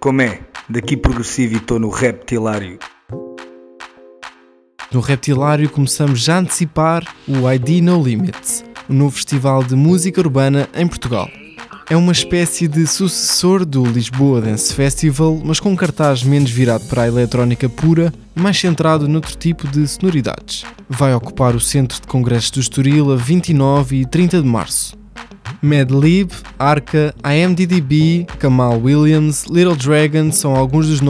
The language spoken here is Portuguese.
Como é? Daqui progressivo e estou no Reptilário. No Reptilário começamos já a antecipar o ID No Limits, o novo festival de música urbana em Portugal. É uma espécie de sucessor do Lisboa Dance Festival, mas com um cartaz menos virado para a eletrónica pura mais centrado noutro tipo de sonoridades. Vai ocupar o Centro de Congressos do Estoril a 29 e 30 de março. Madlib, Arca, IMDDB, Kamal Williams, Little Dragon são alguns dos nomes